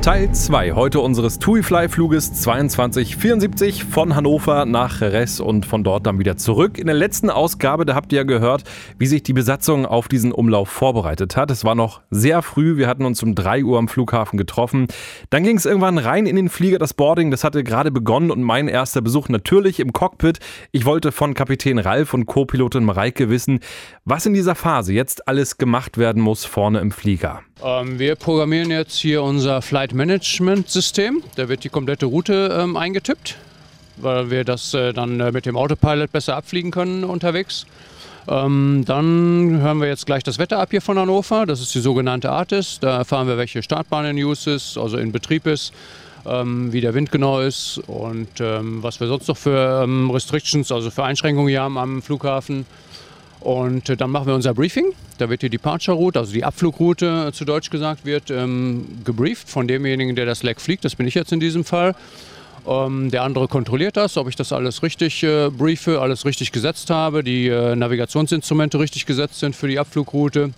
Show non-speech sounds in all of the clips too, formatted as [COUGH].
Teil 2 heute unseres TUI-Fly-Fluges 2274 von Hannover nach Jerez und von dort dann wieder zurück. In der letzten Ausgabe, da habt ihr ja gehört, wie sich die Besatzung auf diesen Umlauf vorbereitet hat. Es war noch sehr früh, wir hatten uns um 3 Uhr am Flughafen getroffen. Dann ging es irgendwann rein in den Flieger, das Boarding, das hatte gerade begonnen und mein erster Besuch natürlich im Cockpit. Ich wollte von Kapitän Ralf und Co-Pilotin Mareike wissen, was in dieser Phase jetzt alles gemacht werden muss vorne im Flieger. Ähm, wir programmieren jetzt hier unser Flight Management System. Da wird die komplette Route ähm, eingetippt, weil wir das äh, dann äh, mit dem Autopilot besser abfliegen können unterwegs. Ähm, dann hören wir jetzt gleich das Wetter ab hier von Hannover. Das ist die sogenannte ARTIS. Da erfahren wir, welche Startbahn in Use ist, also in Betrieb ist. Ähm, wie der Wind genau ist und ähm, was wir sonst noch für ähm, Restrictions, also für Einschränkungen hier haben am Flughafen. Und äh, dann machen wir unser Briefing. Da wird die Departure Route, also die Abflugroute äh, zu Deutsch gesagt wird, ähm, gebrieft von demjenigen, der das Leck fliegt. Das bin ich jetzt in diesem Fall. Ähm, der andere kontrolliert das, ob ich das alles richtig äh, briefe, alles richtig gesetzt habe, die äh, Navigationsinstrumente richtig gesetzt sind für die Abflugroute.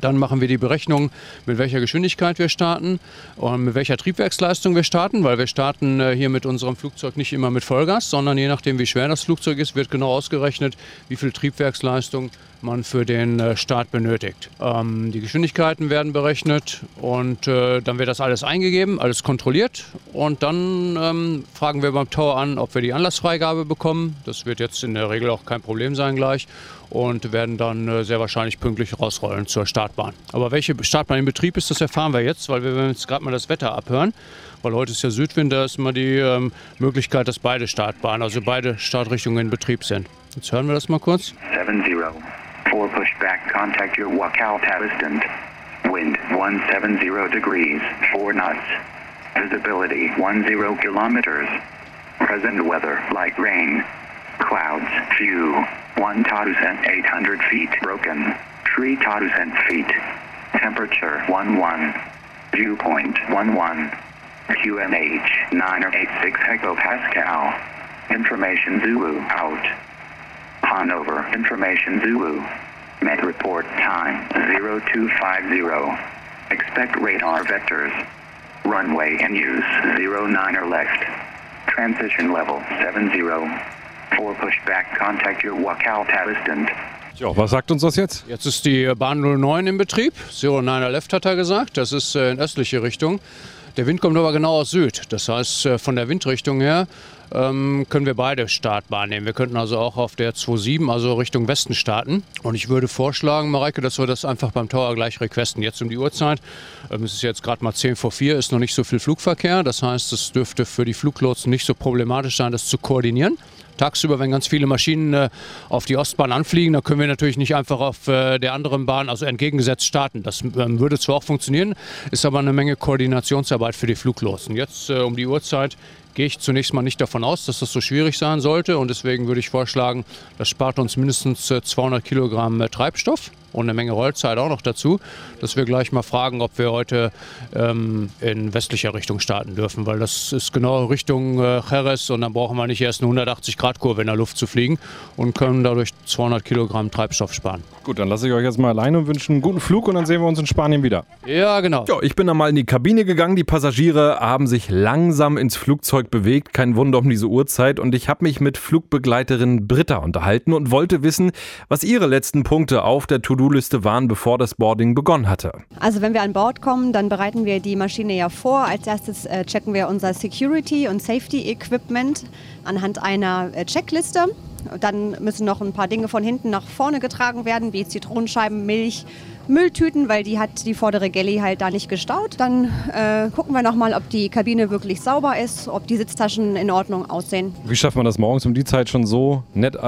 Dann machen wir die Berechnung, mit welcher Geschwindigkeit wir starten und mit welcher Triebwerksleistung wir starten, weil wir starten äh, hier mit unserem Flugzeug nicht immer mit Vollgas, sondern je nachdem, wie schwer das Flugzeug ist, wird genau ausgerechnet, wie viel Triebwerksleistung man für den äh, Start benötigt. Ähm, die Geschwindigkeiten werden berechnet und äh, dann wird das alles eingegeben, alles kontrolliert und dann ähm, fragen wir beim Tower an, ob wir die Anlassfreigabe bekommen. Das wird jetzt in der Regel auch kein Problem sein gleich und werden dann äh, sehr wahrscheinlich pünktlich rausrollen zur Startbahn. Aber welche Startbahn in Betrieb ist, das erfahren wir jetzt, weil wir jetzt gerade mal das Wetter abhören. Weil heute ist ja Südwind, da ist immer die ähm, Möglichkeit, dass beide Startbahnen, also beide Startrichtungen in Betrieb sind. Jetzt hören wir das mal kurz. 7-0. 4 pushback. Contact your Wakal assistant. Wind 170 degrees, 4 knots. Visibility 10 kilometers. Present weather light rain. Clouds few. 1,800 feet broken. 3,000 feet. Temperature 11. Viewpoint 11. QNH 986 hectopascal. Information Zulu out. Hanover Information Zulu. Med report time 0250. Expect radar vectors. Runway in use 09er left. Transition level 70. 4 pushback. Contact your Wakal assistant. Ja, was sagt uns das jetzt? Jetzt ist die Bahn 09 in Betrieb. 09er Left hat er gesagt. Das ist äh, in östliche Richtung. Der Wind kommt aber genau aus Süd. Das heißt, äh, von der Windrichtung her ähm, können wir beide Startbahnen nehmen. Wir könnten also auch auf der 2.7, also Richtung Westen starten. Und ich würde vorschlagen, Mareike, dass wir das einfach beim Tower gleich requesten. Jetzt um die Uhrzeit. Ähm, es ist jetzt gerade mal 10 vor 4, ist noch nicht so viel Flugverkehr. Das heißt, es dürfte für die Fluglotsen nicht so problematisch sein, das zu koordinieren tagsüber, wenn ganz viele Maschinen äh, auf die Ostbahn anfliegen, dann können wir natürlich nicht einfach auf äh, der anderen Bahn, also entgegengesetzt starten. Das ähm, würde zwar auch funktionieren, ist aber eine Menge Koordinationsarbeit für die Fluglotsen. Jetzt äh, um die Uhrzeit gehe ich zunächst mal nicht davon aus, dass das so schwierig sein sollte. Und deswegen würde ich vorschlagen, das spart uns mindestens 200 äh, Kilogramm äh, Treibstoff und eine Menge Rollzeit auch noch dazu, dass wir gleich mal fragen, ob wir heute ähm, in westlicher Richtung starten dürfen, weil das ist genau Richtung äh, Jerez und dann brauchen wir nicht erst eine 180-Grad-Kurve in der Luft zu fliegen und können dadurch 200 Kilogramm Treibstoff sparen. Gut, dann lasse ich euch jetzt mal alleine und wünsche einen guten Flug und dann sehen wir uns in Spanien wieder. Ja, genau. Ja, ich bin dann mal in die Kabine gegangen. Die Passagiere haben sich langsam ins Flugzeug bewegt. Kein Wunder um diese Uhrzeit. Und ich habe mich mit Flugbegleiterin Britta unterhalten und wollte wissen, was ihre letzten Punkte auf der To-Do To-Do-Liste waren, bevor das Boarding begonnen hatte. Also wenn wir an Bord kommen, dann bereiten wir die Maschine ja vor. Als erstes äh, checken wir unser Security und Safety Equipment anhand einer äh, Checkliste. Dann müssen noch ein paar Dinge von hinten nach vorne getragen werden, wie Zitronenscheiben, Milch, Mülltüten, weil die hat die vordere Galley halt da nicht gestaut. Dann äh, gucken wir nochmal, ob die Kabine wirklich sauber ist, ob die Sitztaschen in Ordnung aussehen. Wie schafft man das morgens um die Zeit schon so nett, äh,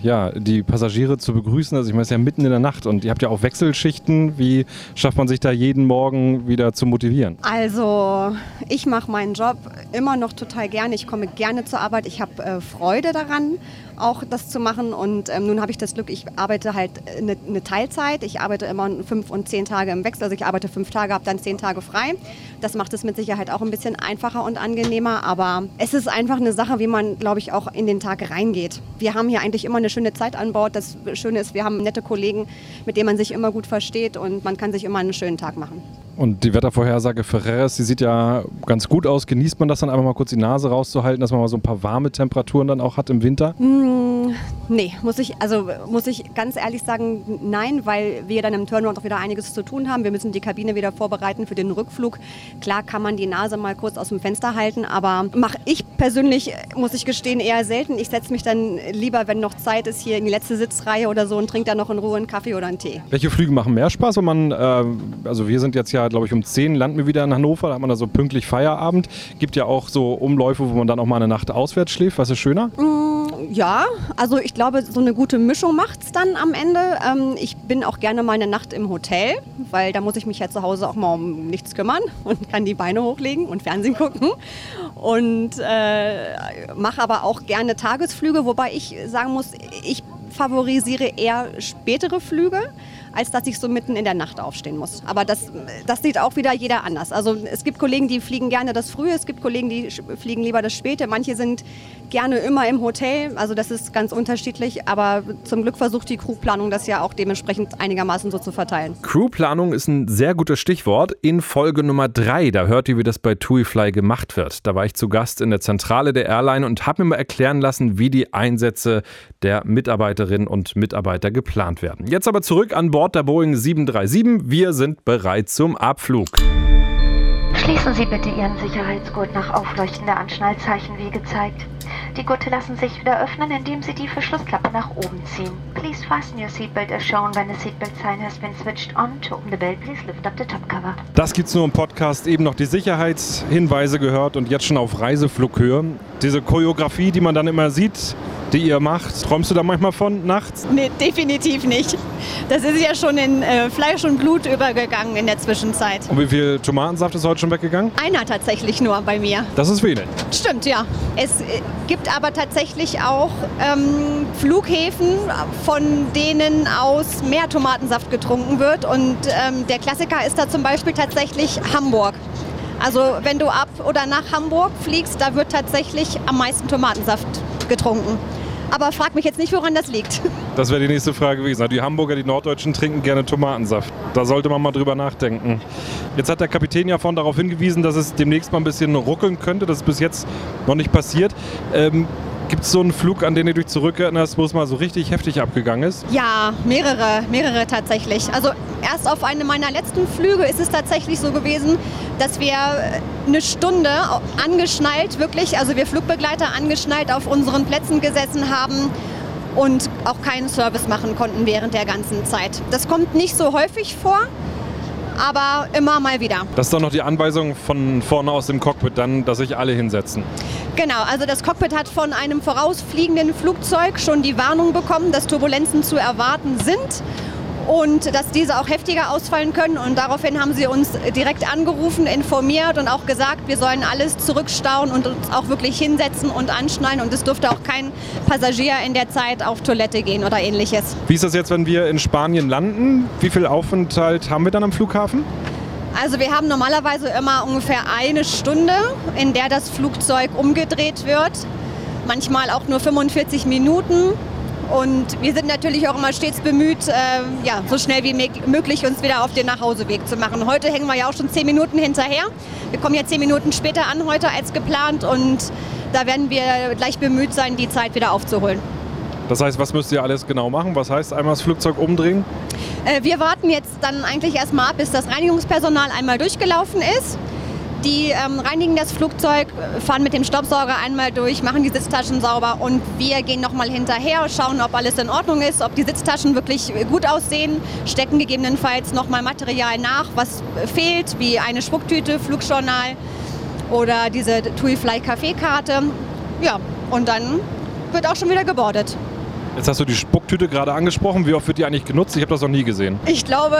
ja, die Passagiere zu begrüßen? Also ich meine, es ist ja mitten in der Nacht und ihr habt ja auch Wechselschichten. Wie schafft man sich da jeden Morgen wieder zu motivieren? Also ich mache meinen Job immer noch total gerne. Ich komme gerne zur Arbeit. Ich habe äh, Freude daran auch das zu machen. Und ähm, nun habe ich das Glück, ich arbeite halt eine, eine, Teilzeit. Ich arbeite immer fünf und zehn Tage im Wechsel. Also ich arbeite fünf Tage, habe dann zehn Tage frei. Das macht es mit Sicherheit auch ein bisschen einfacher und angenehmer. Aber es ist einfach eine Sache, wie man, glaube ich, auch in den Tag reingeht. Wir haben hier eigentlich immer eine schöne Zeit an Bord. Das Schöne ist, wir haben nette Kollegen, mit denen man sich immer gut versteht und man kann sich immer einen schönen Tag machen. Und die Wettervorhersage Ferreres, die sieht ja ganz gut aus. Genießt man das dann einfach mal kurz die Nase rauszuhalten, dass man mal so ein paar warme Temperaturen dann auch hat im Winter? Mm, nee, muss ich, also muss ich ganz ehrlich sagen, nein, weil wir dann im Turnaround auch wieder einiges zu tun haben. Wir müssen die Kabine wieder vorbereiten für den Rückflug. Klar kann man die Nase mal kurz aus dem Fenster halten, aber mache ich persönlich, muss ich gestehen, eher selten. Ich setze mich dann lieber, wenn noch Zeit ist, hier in die letzte Sitzreihe oder so und trinke dann noch in Ruhe einen Kaffee oder einen Tee. Welche Flüge machen mehr Spaß, wenn man, äh, also wir sind jetzt ja glaube ich, um 10 landen wir wieder in Hannover. Da hat man da so pünktlich Feierabend. Gibt ja auch so Umläufe, wo man dann auch mal eine Nacht auswärts schläft. Was ist schöner? Mm, ja, also ich glaube, so eine gute Mischung macht es dann am Ende. Ähm, ich bin auch gerne mal eine Nacht im Hotel, weil da muss ich mich ja zu Hause auch mal um nichts kümmern [LAUGHS] und kann die Beine hochlegen und Fernsehen gucken. Und äh, mache aber auch gerne Tagesflüge, wobei ich sagen muss, ich favorisiere eher spätere Flüge als dass ich so mitten in der Nacht aufstehen muss. Aber das, das sieht auch wieder jeder anders. Also es gibt Kollegen, die fliegen gerne das Frühe, es gibt Kollegen, die fliegen lieber das Späte. Manche sind gerne immer im Hotel, also das ist ganz unterschiedlich. Aber zum Glück versucht die Crewplanung das ja auch dementsprechend einigermaßen so zu verteilen. Crewplanung ist ein sehr gutes Stichwort. In Folge Nummer drei, da hört ihr, wie das bei TuiFly gemacht wird. Da war ich zu Gast in der Zentrale der Airline und habe mir mal erklären lassen, wie die Einsätze der Mitarbeiterinnen und Mitarbeiter geplant werden. Jetzt aber zurück an Bord Bord der Boeing 737. Wir sind bereit zum Abflug. Schließen Sie bitte Ihren Sicherheitsgurt nach Aufleuchten der Anschnallzeichen wie gezeigt. Die Gurte lassen sich wieder öffnen, indem Sie die Verschlussklappe nach oben ziehen. Please fasten your seatbelt as shown when the seatbelt sign has been switched on. To open the belt, please lift up the top cover. Das gibt's nur im Podcast. Eben noch die Sicherheitshinweise gehört und jetzt schon auf Reiseflughöhe. Diese Choreografie, die man dann immer sieht, die ihr macht. Träumst du da manchmal von nachts? Nee, definitiv nicht. Das ist ja schon in äh, Fleisch und Blut übergegangen in der Zwischenzeit. Und wie viel Tomatensaft ist heute schon weggegangen? Einer tatsächlich nur bei mir. Das ist wenig. Stimmt, ja. Es äh, gibt aber tatsächlich auch ähm, Flughäfen, von denen aus mehr Tomatensaft getrunken wird. Und ähm, der Klassiker ist da zum Beispiel tatsächlich Hamburg. Also wenn du ab oder nach Hamburg fliegst, da wird tatsächlich am meisten Tomatensaft getrunken. Aber frag mich jetzt nicht, woran das liegt. [LAUGHS] Das wäre die nächste Frage gewesen. Die Hamburger, die Norddeutschen trinken gerne Tomatensaft. Da sollte man mal drüber nachdenken. Jetzt hat der Kapitän ja vorhin darauf hingewiesen, dass es demnächst mal ein bisschen ruckeln könnte. Das ist bis jetzt noch nicht passiert. Ähm, Gibt es so einen Flug, an den du dich zurückerinnerst, wo es mal so richtig heftig abgegangen ist? Ja, mehrere, mehrere tatsächlich. Also erst auf einem meiner letzten Flüge ist es tatsächlich so gewesen, dass wir eine Stunde angeschnallt, wirklich, also wir Flugbegleiter angeschnallt auf unseren Plätzen gesessen haben und auch keinen Service machen konnten während der ganzen Zeit. Das kommt nicht so häufig vor, aber immer mal wieder. Das ist doch noch die Anweisung von vorne aus dem Cockpit dann, dass sich alle hinsetzen. Genau, also das Cockpit hat von einem vorausfliegenden Flugzeug schon die Warnung bekommen, dass Turbulenzen zu erwarten sind und dass diese auch heftiger ausfallen können. Und daraufhin haben sie uns direkt angerufen, informiert und auch gesagt, wir sollen alles zurückstauen und uns auch wirklich hinsetzen und anschnallen. Und es dürfte auch kein Passagier in der Zeit auf Toilette gehen oder ähnliches. Wie ist das jetzt, wenn wir in Spanien landen? Wie viel Aufenthalt haben wir dann am Flughafen? Also wir haben normalerweise immer ungefähr eine Stunde, in der das Flugzeug umgedreht wird. Manchmal auch nur 45 Minuten. Und wir sind natürlich auch immer stets bemüht, äh, ja, so schnell wie möglich uns wieder auf den Nachhauseweg zu machen. Heute hängen wir ja auch schon zehn Minuten hinterher. Wir kommen ja zehn Minuten später an heute als geplant und da werden wir gleich bemüht sein, die Zeit wieder aufzuholen. Das heißt, was müsst ihr alles genau machen? Was heißt einmal das Flugzeug umdrehen? Äh, wir warten jetzt dann eigentlich erstmal ab, bis das Reinigungspersonal einmal durchgelaufen ist. Die ähm, reinigen das Flugzeug, fahren mit dem Staubsauger einmal durch, machen die Sitztaschen sauber und wir gehen nochmal hinterher, schauen, ob alles in Ordnung ist, ob die Sitztaschen wirklich gut aussehen, stecken gegebenenfalls nochmal Material nach, was fehlt, wie eine Spucktüte, Flugjournal oder diese TUI Fly Kaffeekarte. Ja, und dann wird auch schon wieder gebordet. Jetzt hast du die Spucktüte gerade angesprochen. Wie oft wird die eigentlich genutzt? Ich habe das noch nie gesehen. Ich glaube,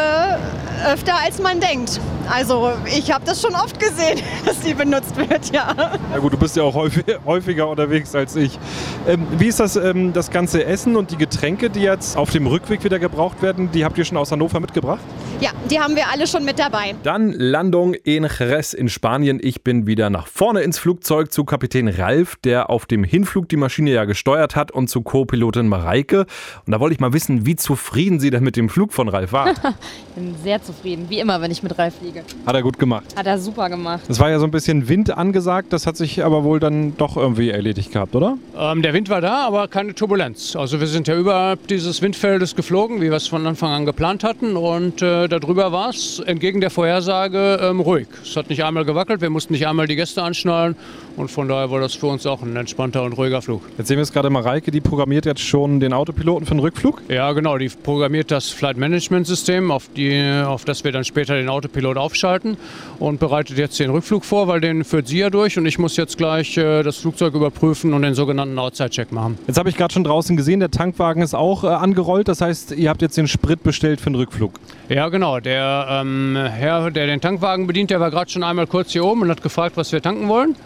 öfter als man denkt. Also ich habe das schon oft gesehen, [LAUGHS] dass die benutzt wird, ja. Na gut, du bist ja auch häufig, [LAUGHS] häufiger unterwegs als ich. Ähm, wie ist das, ähm, das ganze Essen und die Getränke, die jetzt auf dem Rückweg wieder gebraucht werden, die habt ihr schon aus Hannover mitgebracht? Ja, die haben wir alle schon mit dabei. Dann Landung in Jerez in Spanien. Ich bin wieder nach vorne ins Flugzeug zu Kapitän Ralf, der auf dem Hinflug die Maschine ja gesteuert hat und zu Co-Pilotin Mareike. Und da wollte ich mal wissen, wie zufrieden sie denn mit dem Flug von Ralf war. [LAUGHS] ich bin sehr zufrieden, wie immer, wenn ich mit Ralf fliege. Hat er gut gemacht. Hat er super gemacht. Es war ja so ein bisschen Wind angesagt, das hat sich aber wohl dann doch irgendwie erledigt gehabt, oder? Ähm, der Wind war da, aber keine Turbulenz. Also wir sind ja überhalb dieses Windfeldes geflogen, wie wir es von Anfang an geplant hatten. Und äh, darüber war es entgegen der Vorhersage ähm, ruhig. Es hat nicht einmal gewackelt, wir mussten nicht einmal die Gäste anschnallen. Und von daher war das für uns auch ein entspannter und ruhiger Flug. Jetzt sehen wir es gerade Mareike, die programmiert jetzt schon den Autopiloten für den Rückflug. Ja, genau. Die programmiert das Flight Management System, auf, die, auf das wir dann später den Autopilot aufschalten und bereitet jetzt den Rückflug vor, weil den führt sie ja durch und ich muss jetzt gleich äh, das Flugzeug überprüfen und den sogenannten Outside-Check machen. Jetzt habe ich gerade schon draußen gesehen, der Tankwagen ist auch äh, angerollt. Das heißt, ihr habt jetzt den Sprit bestellt für den Rückflug. Ja, genau. Der ähm, Herr, der den Tankwagen bedient, der war gerade schon einmal kurz hier oben und hat gefragt, was wir tanken wollen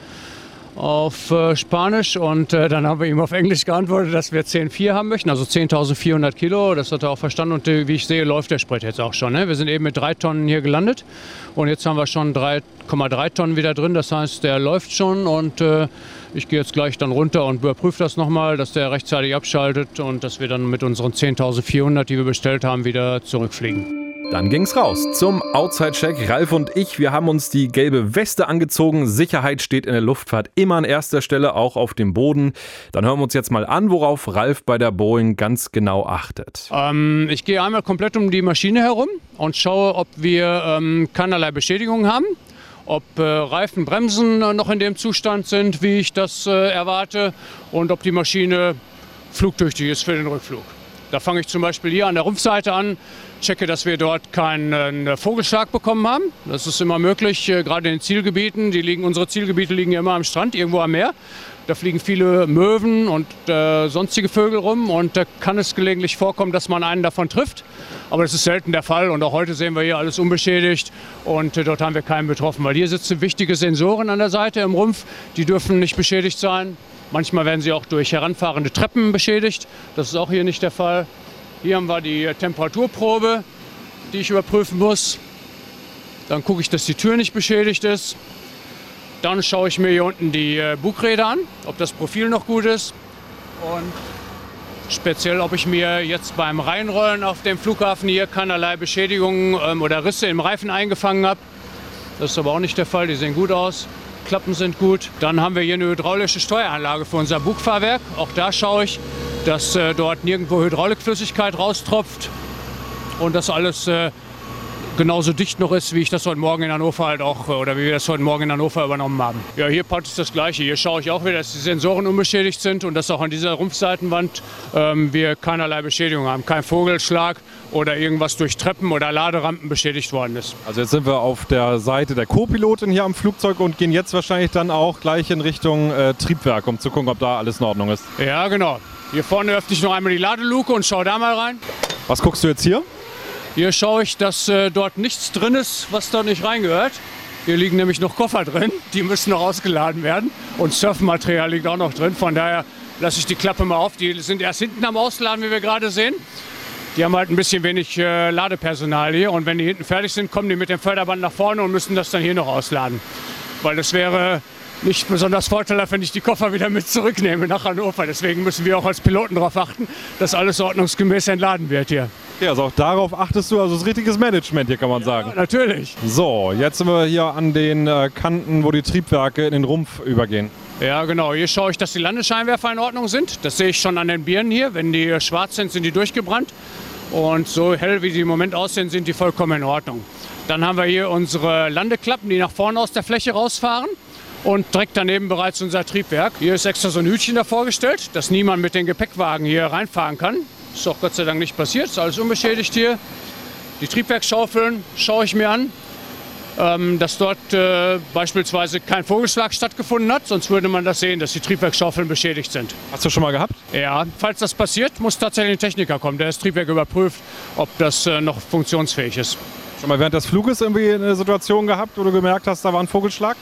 auf äh, Spanisch und äh, dann haben wir ihm auf Englisch geantwortet, dass wir 10,4 haben möchten, also 10.400 Kilo. Das hat er auch verstanden und äh, wie ich sehe, läuft der Sprit jetzt auch schon. Ne? Wir sind eben mit drei Tonnen hier gelandet und jetzt haben wir schon 3,3 Tonnen wieder drin. Das heißt, der läuft schon und ich gehe jetzt gleich dann runter und überprüfe das nochmal, dass der rechtzeitig abschaltet und dass wir dann mit unseren 10.400, die wir bestellt haben, wieder zurückfliegen. Dann ging's raus zum Outside-Check. Ralf und ich, wir haben uns die gelbe Weste angezogen. Sicherheit steht in der Luftfahrt immer an erster Stelle, auch auf dem Boden. Dann hören wir uns jetzt mal an, worauf Ralf bei der Boeing ganz genau achtet. Ähm, ich gehe einmal komplett um die Maschine herum und schaue, ob wir ähm, keinerlei Beschädigungen haben ob äh, Reifen, Bremsen äh, noch in dem Zustand sind, wie ich das äh, erwarte und ob die Maschine flugtüchtig ist für den Rückflug. Da fange ich zum Beispiel hier an der Rumpfseite an, checke, dass wir dort keinen äh, Vogelschlag bekommen haben. Das ist immer möglich, äh, gerade in den Zielgebieten. Die liegen, unsere Zielgebiete liegen ja immer am Strand, irgendwo am Meer. Da fliegen viele Möwen und äh, sonstige Vögel rum und da kann es gelegentlich vorkommen, dass man einen davon trifft. Aber das ist selten der Fall und auch heute sehen wir hier alles unbeschädigt und äh, dort haben wir keinen betroffen, weil hier sitzen wichtige Sensoren an der Seite im Rumpf, die dürfen nicht beschädigt sein. Manchmal werden sie auch durch heranfahrende Treppen beschädigt. Das ist auch hier nicht der Fall. Hier haben wir die Temperaturprobe, die ich überprüfen muss. Dann gucke ich, dass die Tür nicht beschädigt ist. Dann schaue ich mir hier unten die äh, Bugräder an, ob das Profil noch gut ist. Und speziell, ob ich mir jetzt beim Reinrollen auf dem Flughafen hier keinerlei Beschädigungen ähm, oder Risse im Reifen eingefangen habe. Das ist aber auch nicht der Fall, die sehen gut aus. Klappen sind gut. Dann haben wir hier eine hydraulische Steueranlage für unser Bugfahrwerk. Auch da schaue ich, dass äh, dort nirgendwo Hydraulikflüssigkeit raustropft und dass alles äh, genauso dicht noch ist, wie ich das heute Morgen in Hannover halt auch, oder wie wir das heute Morgen in Hannover übernommen haben. Ja, hier ist das Gleiche. Hier schaue ich auch wieder, dass die Sensoren unbeschädigt sind und dass auch an dieser Rumpfseitenwand ähm, wir keinerlei Beschädigung haben. Kein Vogelschlag oder irgendwas durch Treppen oder Laderampen beschädigt worden ist. Also jetzt sind wir auf der Seite der Co-Pilotin hier am Flugzeug und gehen jetzt wahrscheinlich dann auch gleich in Richtung äh, Triebwerk, um zu gucken, ob da alles in Ordnung ist. Ja, genau. Hier vorne öffne ich noch einmal die Ladeluke und schaue da mal rein. Was guckst du jetzt hier? Hier schaue ich, dass äh, dort nichts drin ist, was da nicht reingehört. Hier liegen nämlich noch Koffer drin, die müssen noch ausgeladen werden. Und Surfmaterial liegt auch noch drin. Von daher lasse ich die Klappe mal auf. Die sind erst hinten am Ausladen, wie wir gerade sehen. Die haben halt ein bisschen wenig äh, Ladepersonal hier. Und wenn die hinten fertig sind, kommen die mit dem Förderband nach vorne und müssen das dann hier noch ausladen. Weil das wäre nicht besonders vorteilhaft, wenn ich die Koffer wieder mit zurücknehme nach Hannover. Deswegen müssen wir auch als Piloten darauf achten, dass alles ordnungsgemäß entladen wird hier. Ja, also auch darauf achtest du, also das richtiges Management hier, kann man sagen. Ja, natürlich. So, jetzt sind wir hier an den äh, Kanten, wo die Triebwerke in den Rumpf übergehen. Ja, genau. Hier schaue ich, dass die Landescheinwerfer in Ordnung sind. Das sehe ich schon an den Birnen hier. Wenn die schwarz sind, sind die durchgebrannt. Und so hell, wie sie im Moment aussehen, sind die vollkommen in Ordnung. Dann haben wir hier unsere Landeklappen, die nach vorne aus der Fläche rausfahren. Und direkt daneben bereits unser Triebwerk. Hier ist extra so ein Hütchen davor gestellt, dass niemand mit den Gepäckwagen hier reinfahren kann. Ist auch Gott sei Dank nicht passiert, ist alles unbeschädigt hier. Die Triebwerksschaufeln schaue ich mir an, ähm, dass dort äh, beispielsweise kein Vogelschlag stattgefunden hat, sonst würde man das sehen, dass die Triebwerksschaufeln beschädigt sind. Hast du schon mal gehabt? Ja, falls das passiert, muss tatsächlich ein Techniker kommen, der das Triebwerk überprüft, ob das äh, noch funktionsfähig ist. Schon mal während des Fluges irgendwie eine Situation gehabt, wo du gemerkt hast, da war ein Vogelschlag?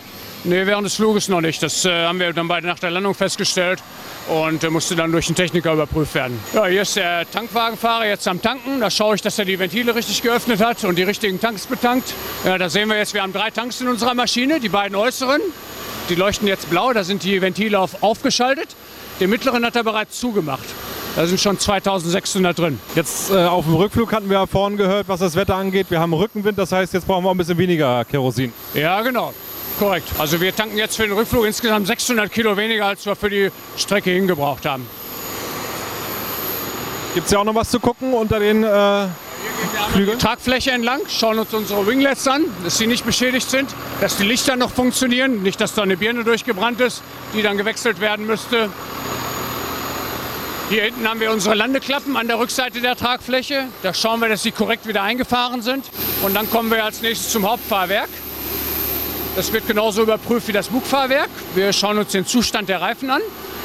Nee, während des Fluges noch nicht. Das äh, haben wir dann bei nach der Landung festgestellt und äh, musste dann durch den Techniker überprüft werden. Ja, hier ist der Tankwagenfahrer jetzt am Tanken. Da schaue ich, dass er die Ventile richtig geöffnet hat und die richtigen Tanks betankt. Ja, da sehen wir jetzt, wir haben drei Tanks in unserer Maschine, die beiden äußeren. Die leuchten jetzt blau, da sind die Ventile auf, aufgeschaltet. Den mittleren hat er bereits zugemacht. Da sind schon 2600 drin. Jetzt äh, auf dem Rückflug hatten wir ja vorhin gehört, was das Wetter angeht. Wir haben Rückenwind, das heißt, jetzt brauchen wir auch ein bisschen weniger Kerosin. Ja, genau. Korrekt. Also wir tanken jetzt für den Rückflug insgesamt 600 Kilo weniger, als wir für die Strecke hingebraucht haben. Gibt es ja auch noch was zu gucken unter den äh, Flügeln? Tragfläche entlang, schauen uns unsere Winglets an, dass sie nicht beschädigt sind, dass die Lichter noch funktionieren, nicht, dass da eine Birne durchgebrannt ist, die dann gewechselt werden müsste. Hier hinten haben wir unsere Landeklappen an der Rückseite der Tragfläche. Da schauen wir, dass sie korrekt wieder eingefahren sind. Und dann kommen wir als nächstes zum Hauptfahrwerk. Das wird genauso überprüft wie das Bugfahrwerk. Wir schauen uns den Zustand der Reifen an,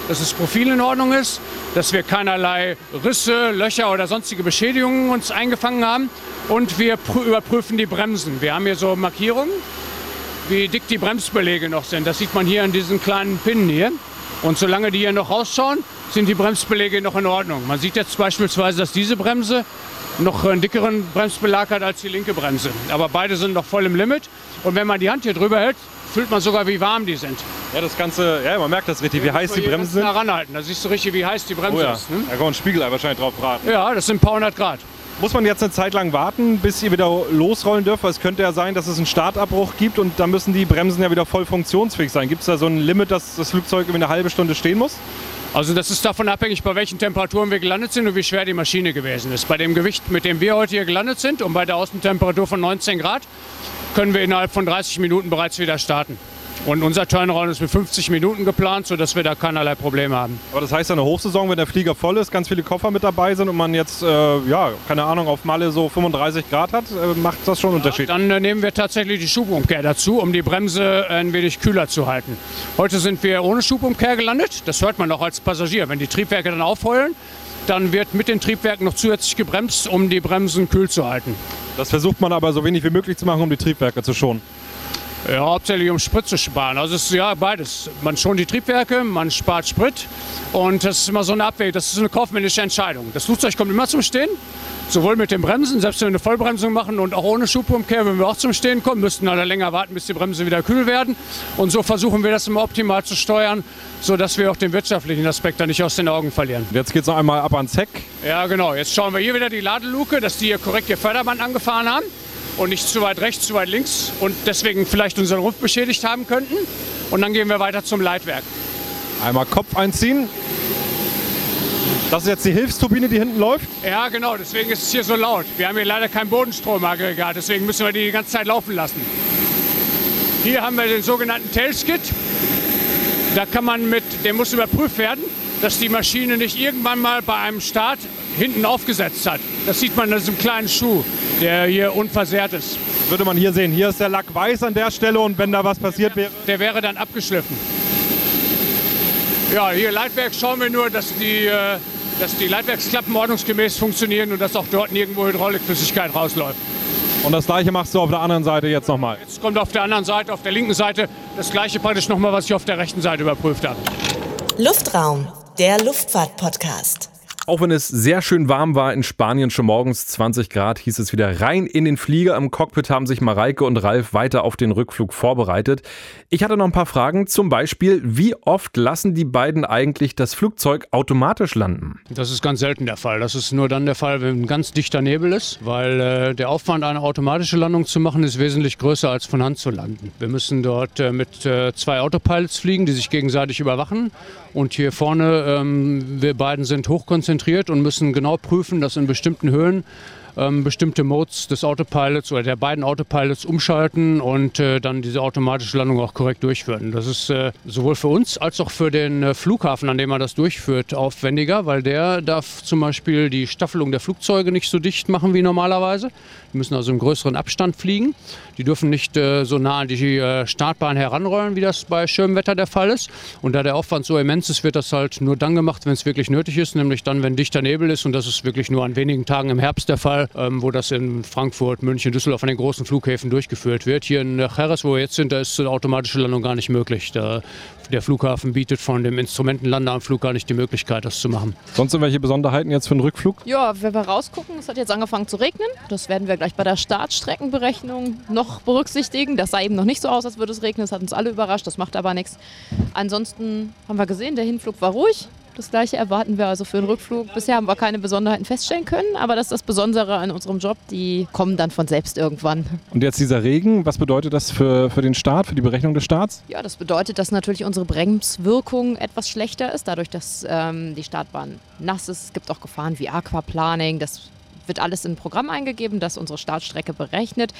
dass das Profil in Ordnung ist, dass wir keinerlei Risse, Löcher oder sonstige Beschädigungen uns eingefangen haben. Und wir überprüfen die Bremsen. Wir haben hier so Markierungen, wie dick die Bremsbeläge noch sind. Das sieht man hier an diesen kleinen Pinnen hier. Und solange die hier noch rausschauen, sind die Bremsbeläge noch in Ordnung. Man sieht jetzt beispielsweise, dass diese Bremse noch einen dickeren Bremsbelag hat als die linke Bremse. Aber beide sind noch voll im Limit. Und wenn man die Hand hier drüber hält, fühlt man sogar, wie warm die sind. Ja, das Ganze, ja, man merkt das richtig, wie heiß die Bremsen sind. Ranhalten, da siehst du richtig, wie heiß die Bremse Oh ja, ist. Ne? da kann man einen Spiegel wahrscheinlich drauf braten. Ja, das sind ein paar hundert Grad. Muss man jetzt eine Zeit lang warten, bis ihr wieder losrollen dürft? Weil es könnte ja sein, dass es einen Startabbruch gibt und dann müssen die Bremsen ja wieder voll funktionsfähig sein. Gibt es da so ein Limit, dass das Flugzeug irgendwie eine halbe Stunde stehen muss? Also das ist davon abhängig, bei welchen Temperaturen wir gelandet sind und wie schwer die Maschine gewesen ist. Bei dem Gewicht, mit dem wir heute hier gelandet sind und bei der Außentemperatur von 19 Grad, können wir innerhalb von 30 Minuten bereits wieder starten. Und unser Turnaround ist mit 50 Minuten geplant, sodass wir da keinerlei Probleme haben. Aber das heißt, eine Hochsaison, wenn der Flieger voll ist, ganz viele Koffer mit dabei sind und man jetzt, äh, ja, keine Ahnung, auf Malle so 35 Grad hat, äh, macht das schon einen Unterschied. Dann äh, nehmen wir tatsächlich die Schubumkehr dazu, um die Bremse ein wenig kühler zu halten. Heute sind wir ohne Schubumkehr gelandet. Das hört man auch als Passagier. Wenn die Triebwerke dann aufheulen, dann wird mit den Triebwerken noch zusätzlich gebremst, um die Bremsen kühl zu halten. Das versucht man aber so wenig wie möglich zu machen, um die Triebwerke zu schonen. Ja, hauptsächlich um Sprit zu sparen. Also es ist ja beides. Man schont die Triebwerke, man spart Sprit und das ist immer so eine Abwägung. Das ist eine kaufmännische Entscheidung. Das Flugzeug kommt immer zum Stehen, sowohl mit den Bremsen, selbst wenn wir eine Vollbremsung machen und auch ohne Schubumkehr, wenn wir auch zum Stehen kommen, müssten wir länger warten, bis die Bremsen wieder kühl werden. Und so versuchen wir das immer optimal zu steuern, sodass wir auch den wirtschaftlichen Aspekt da nicht aus den Augen verlieren. Jetzt geht es noch einmal ab ans Heck. Ja, genau. Jetzt schauen wir hier wieder die Ladeluke, dass die hier korrekt ihr Förderband angefahren haben und nicht zu weit rechts, zu weit links und deswegen vielleicht unseren Rumpf beschädigt haben könnten. Und dann gehen wir weiter zum Leitwerk. Einmal Kopf einziehen. Das ist jetzt die Hilfsturbine, die hinten läuft. Ja, genau, deswegen ist es hier so laut. Wir haben hier leider kein Bodenstromaggregat, deswegen müssen wir die die ganze Zeit laufen lassen. Hier haben wir den sogenannten Tailskid. Da kann man mit, der muss überprüft werden, dass die Maschine nicht irgendwann mal bei einem Start hinten aufgesetzt hat. Das sieht man an diesem kleinen Schuh, der hier unversehrt ist. Würde man hier sehen. Hier ist der Lack weiß an der Stelle und wenn da was passiert wäre. Der wäre dann abgeschliffen. Ja, hier Leitwerk schauen wir nur, dass die, äh, dass die Leitwerksklappen ordnungsgemäß funktionieren und dass auch dort nirgendwo Hydraulikflüssigkeit rausläuft. Und das gleiche machst du auf der anderen Seite jetzt nochmal. Jetzt kommt auf der anderen Seite, auf der linken Seite, das gleiche praktisch nochmal, was ich auf der rechten Seite überprüft habe. Luftraum, der Luftfahrt-Podcast. Auch wenn es sehr schön warm war in Spanien, schon morgens 20 Grad, hieß es wieder rein in den Flieger. Im Cockpit haben sich Mareike und Ralf weiter auf den Rückflug vorbereitet. Ich hatte noch ein paar Fragen, zum Beispiel, wie oft lassen die beiden eigentlich das Flugzeug automatisch landen? Das ist ganz selten der Fall. Das ist nur dann der Fall, wenn ganz dichter Nebel ist, weil äh, der Aufwand, eine automatische Landung zu machen, ist wesentlich größer als von Hand zu landen. Wir müssen dort äh, mit äh, zwei Autopilots fliegen, die sich gegenseitig überwachen. Und hier vorne, ähm, wir beiden sind hochkonzentriert und müssen genau prüfen, dass in bestimmten Höhen ähm, bestimmte Modes des Autopilots oder der beiden Autopilots umschalten und äh, dann diese automatische Landung auch korrekt durchführen. Das ist äh, sowohl für uns als auch für den äh, Flughafen, an dem man das durchführt, aufwendiger, weil der darf zum Beispiel die Staffelung der Flugzeuge nicht so dicht machen wie normalerweise. Die müssen also im größeren Abstand fliegen. Die dürfen nicht äh, so nah an die äh, Startbahn heranrollen, wie das bei schönem Wetter der Fall ist. Und da der Aufwand so immens ist, wird das halt nur dann gemacht, wenn es wirklich nötig ist, nämlich dann, wenn dichter Nebel ist. Und das ist wirklich nur an wenigen Tagen im Herbst der Fall Mal, ähm, wo das in Frankfurt, München, Düsseldorf an den großen Flughäfen durchgeführt wird. Hier in Jerez, wo wir jetzt sind, da ist eine automatische Landung gar nicht möglich. Da, der Flughafen bietet von dem Instrumentenlandeanflug gar nicht die Möglichkeit, das zu machen. Sonst irgendwelche Besonderheiten jetzt für den Rückflug? Ja, wenn wir rausgucken, es hat jetzt angefangen zu regnen. Das werden wir gleich bei der Startstreckenberechnung noch berücksichtigen. Das sah eben noch nicht so aus, als würde es regnen. Das hat uns alle überrascht, das macht aber nichts. Ansonsten haben wir gesehen, der Hinflug war ruhig. Das gleiche erwarten wir also für den Rückflug. Bisher haben wir keine Besonderheiten feststellen können, aber das ist das Besondere an unserem Job. Die kommen dann von selbst irgendwann. Und jetzt dieser Regen, was bedeutet das für, für den Start, für die Berechnung des Starts? Ja, das bedeutet, dass natürlich unsere Bremswirkung etwas schlechter ist, dadurch, dass ähm, die Startbahn nass ist. Es gibt auch Gefahren wie Aquaplaning. Das wird alles in ein Programm eingegeben, das unsere Startstrecke berechnet.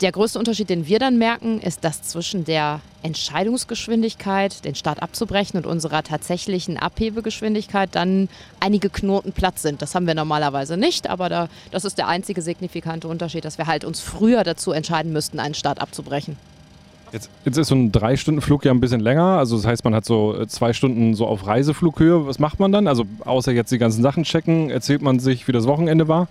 Der größte Unterschied, den wir dann merken, ist, dass zwischen der Entscheidungsgeschwindigkeit, den Start abzubrechen, und unserer tatsächlichen Abhebegeschwindigkeit dann einige Knoten Platz sind. Das haben wir normalerweise nicht, aber da, das ist der einzige signifikante Unterschied, dass wir halt uns früher dazu entscheiden müssten, einen Start abzubrechen. Jetzt, jetzt ist so ein Drei-Stunden-Flug ja ein bisschen länger. Also das heißt, man hat so äh, zwei Stunden so auf Reiseflughöhe. Was macht man dann? Also außer jetzt die ganzen Sachen checken, erzählt man sich, wie das Wochenende war?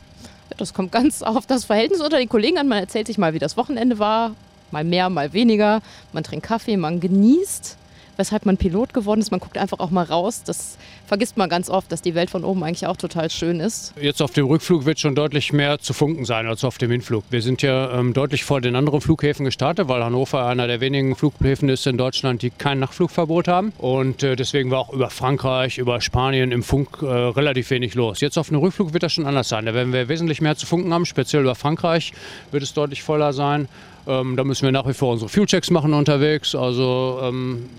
Das kommt ganz auf das Verhältnis unter den Kollegen an. Man erzählt sich mal, wie das Wochenende war. Mal mehr, mal weniger. Man trinkt Kaffee, man genießt, weshalb man Pilot geworden ist. Man guckt einfach auch mal raus. Das vergisst man ganz oft, dass die Welt von oben eigentlich auch total schön ist. Jetzt auf dem Rückflug wird schon deutlich mehr zu funken sein als auf dem Hinflug. Wir sind ja ähm, deutlich vor den anderen Flughäfen gestartet, weil Hannover einer der wenigen Flughäfen ist in Deutschland, die kein Nachtflugverbot haben. Und äh, deswegen war auch über Frankreich, über Spanien im Funk äh, relativ wenig los. Jetzt auf dem Rückflug wird das schon anders sein. Da werden wir wesentlich mehr zu funken haben, speziell über Frankreich wird es deutlich voller sein. Ähm, da müssen wir nach wie vor unsere Fuelchecks machen unterwegs. Also ähm,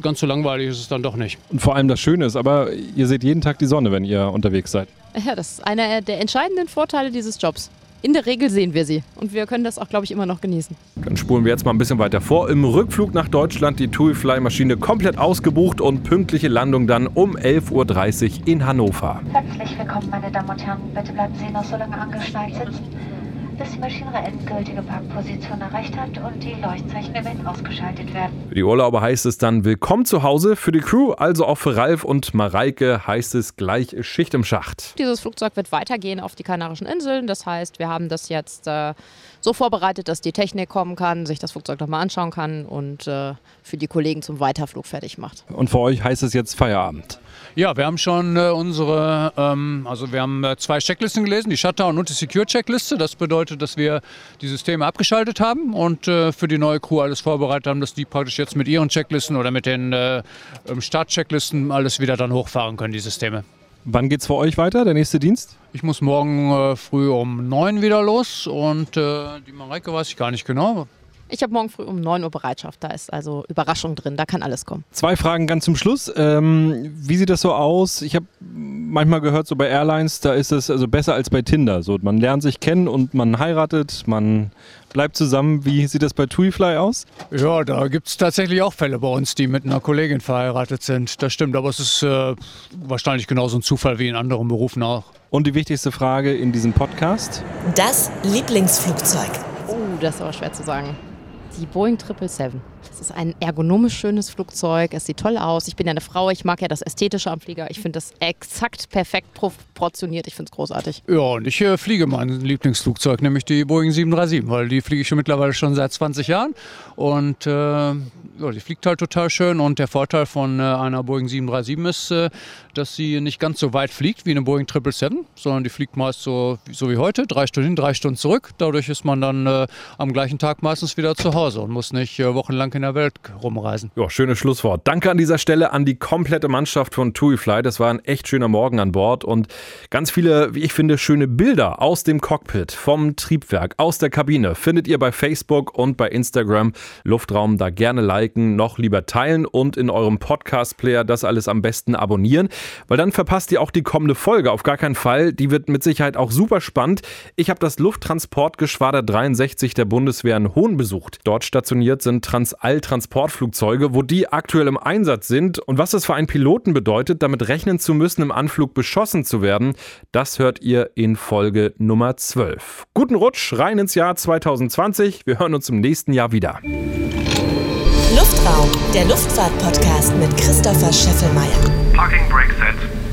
ganz so langweilig ist es dann doch nicht. Und vor allem das Schöne ist, aber ihr seht jeden Tag die Sonne, wenn ihr unterwegs seid. Ja, das ist einer der entscheidenden Vorteile dieses Jobs. In der Regel sehen wir sie und wir können das auch, glaube ich, immer noch genießen. Dann spulen wir jetzt mal ein bisschen weiter vor. Im Rückflug nach Deutschland die TUI-Fly-Maschine komplett ausgebucht und pünktliche Landung dann um 11.30 Uhr in Hannover. Herzlich willkommen, meine Damen und Herren. Bitte bleiben Sie noch so lange angeschnallt sitzen, bis die Maschine ihre endgültige Parkposition erreicht hat und die Leuchtzeichen der Welt ausgeschaltet werden. Für die Urlauber heißt es dann Willkommen zu Hause. Für die Crew, also auch für Ralf und Mareike, heißt es gleich Schicht im Schacht. Dieses Flugzeug wird weitergehen auf die Kanarischen Inseln. Das heißt, wir haben das jetzt äh, so vorbereitet, dass die Technik kommen kann, sich das Flugzeug nochmal anschauen kann und äh, für die Kollegen zum Weiterflug fertig macht. Und für euch heißt es jetzt Feierabend. Ja, wir haben schon äh, unsere, ähm, also wir haben äh, zwei Checklisten gelesen, die Shutdown und die Secure-Checkliste. Das bedeutet, dass wir die Systeme abgeschaltet haben und äh, für die neue Crew alles vorbereitet haben, dass die praktisch jetzt mit ihren Checklisten oder mit den äh, ähm, Start-Checklisten alles wieder dann hochfahren können, die Systeme. Wann geht's für euch weiter, der nächste Dienst? Ich muss morgen äh, früh um neun wieder los und äh, die Mareike weiß ich gar nicht genau. Ich habe morgen früh um 9 Uhr Bereitschaft. Da ist also Überraschung drin. Da kann alles kommen. Zwei Fragen ganz zum Schluss. Ähm, wie sieht das so aus? Ich habe manchmal gehört, so bei Airlines, da ist es also besser als bei Tinder. So, man lernt sich kennen und man heiratet, man bleibt zusammen. Wie sieht das bei TuiFly aus? Ja, da gibt es tatsächlich auch Fälle bei uns, die mit einer Kollegin verheiratet sind. Das stimmt, aber es ist äh, wahrscheinlich genauso ein Zufall wie in anderen Berufen auch. Und die wichtigste Frage in diesem Podcast? Das Lieblingsflugzeug. Oh, das ist aber schwer zu sagen. Die Boeing 777. Das ist ein ergonomisch schönes Flugzeug. Es sieht toll aus. Ich bin ja eine Frau. Ich mag ja das Ästhetische am Flieger. Ich finde das exakt perfekt proportioniert. Ich finde es großartig. Ja, und ich äh, fliege mein Lieblingsflugzeug, nämlich die Boeing 737, weil die fliege ich schon mittlerweile schon seit 20 Jahren. Und äh, ja, die fliegt halt total schön. Und der Vorteil von äh, einer Boeing 737 ist, äh, dass sie nicht ganz so weit fliegt wie eine Boeing 777, sondern die fliegt meist so, so wie heute, drei Stunden hin, drei Stunden zurück. Dadurch ist man dann äh, am gleichen Tag meistens wieder zu Hause und muss nicht äh, wochenlang in der Welt rumreisen. Ja, schönes Schlusswort. Danke an dieser Stelle an die komplette Mannschaft von TuiFly. Das war ein echt schöner Morgen an Bord und ganz viele, wie ich finde, schöne Bilder aus dem Cockpit, vom Triebwerk, aus der Kabine findet ihr bei Facebook und bei Instagram. Luftraum da gerne liken, noch lieber teilen und in eurem Podcast-Player das alles am besten abonnieren, weil dann verpasst ihr auch die kommende Folge auf gar keinen Fall. Die wird mit Sicherheit auch super spannend. Ich habe das Lufttransportgeschwader 63 der Bundeswehr in Hohn besucht. Dort stationiert sind Transall-Transportflugzeuge, wo die aktuell im Einsatz sind und was das für einen Piloten bedeutet, damit rechnen zu müssen, im Anflug beschossen zu werden, das hört ihr in Folge Nummer 12. Guten Rutsch rein ins Jahr 2020. Wir hören uns im nächsten Jahr wieder. Luftraum, der Luftfahrt-Podcast mit Christopher Scheffelmeier. Parking brake set.